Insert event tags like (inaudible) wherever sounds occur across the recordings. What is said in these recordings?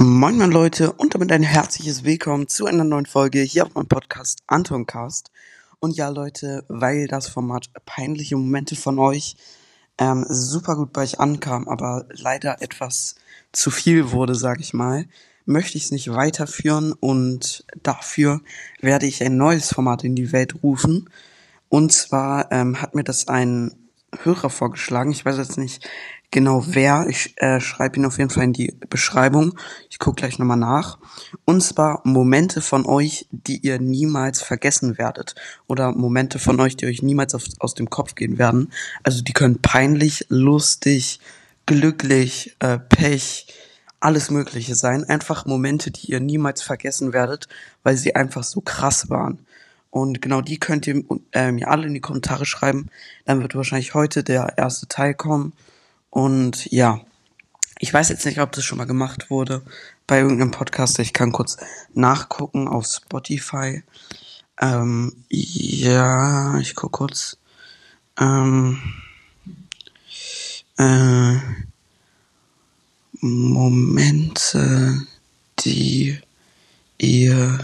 Moin moin Leute und damit ein herzliches Willkommen zu einer neuen Folge hier auf meinem Podcast Antoncast. Und ja Leute, weil das Format peinliche Momente von euch ähm, super gut bei euch ankam, aber leider etwas zu viel wurde, sag ich mal, möchte ich es nicht weiterführen und dafür werde ich ein neues Format in die Welt rufen. Und zwar ähm, hat mir das ein Hörer vorgeschlagen. Ich weiß jetzt nicht genau wer. Ich äh, schreibe ihn auf jeden Fall in die Beschreibung. Ich gucke gleich nochmal nach. Und zwar Momente von euch, die ihr niemals vergessen werdet. Oder Momente von euch, die euch niemals auf, aus dem Kopf gehen werden. Also die können peinlich, lustig, glücklich, äh, Pech, alles Mögliche sein. Einfach Momente, die ihr niemals vergessen werdet, weil sie einfach so krass waren. Und genau die könnt ihr äh, mir alle in die Kommentare schreiben. Dann wird wahrscheinlich heute der erste Teil kommen. Und ja, ich weiß jetzt nicht, ob das schon mal gemacht wurde bei irgendeinem Podcast. Ich kann kurz nachgucken auf Spotify. Ähm, ja, ich guck kurz. Ähm, äh, Momente, die ihr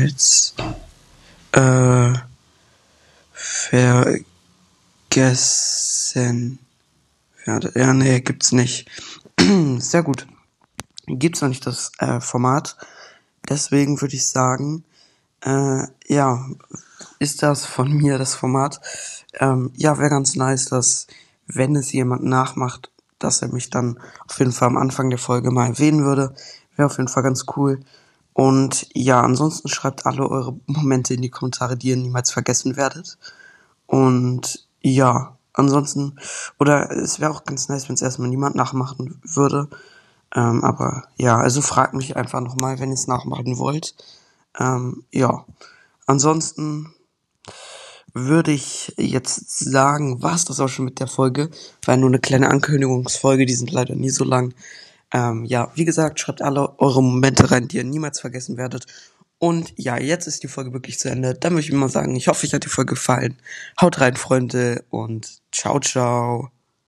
niemals äh, vergessen werdet. Ja, nee, gibt's nicht. (clears throat) Sehr gut. Gibt's noch nicht das äh, Format. Deswegen würde ich sagen, äh, ja, ist das von mir das Format. Ähm, ja, wäre ganz nice, dass, wenn es jemand nachmacht, dass er mich dann auf jeden Fall am Anfang der Folge mal erwähnen würde. Wäre auf jeden Fall ganz cool. Und ja, ansonsten schreibt alle eure Momente in die Kommentare, die ihr niemals vergessen werdet. Und ja, ansonsten, oder es wäre auch ganz nice, wenn es erstmal niemand nachmachen würde. Ähm, aber ja, also fragt mich einfach nochmal, wenn ihr es nachmachen wollt. Ähm, ja, ansonsten würde ich jetzt sagen, war es das auch schon mit der Folge. War nur eine kleine Ankündigungsfolge, die sind leider nie so lang. Ähm, ja, wie gesagt, schreibt alle eure Momente rein, die ihr niemals vergessen werdet. Und ja, jetzt ist die Folge wirklich zu Ende. Dann möchte ich mal sagen, ich hoffe, euch hat die Folge gefallen. Haut rein, Freunde, und ciao, ciao.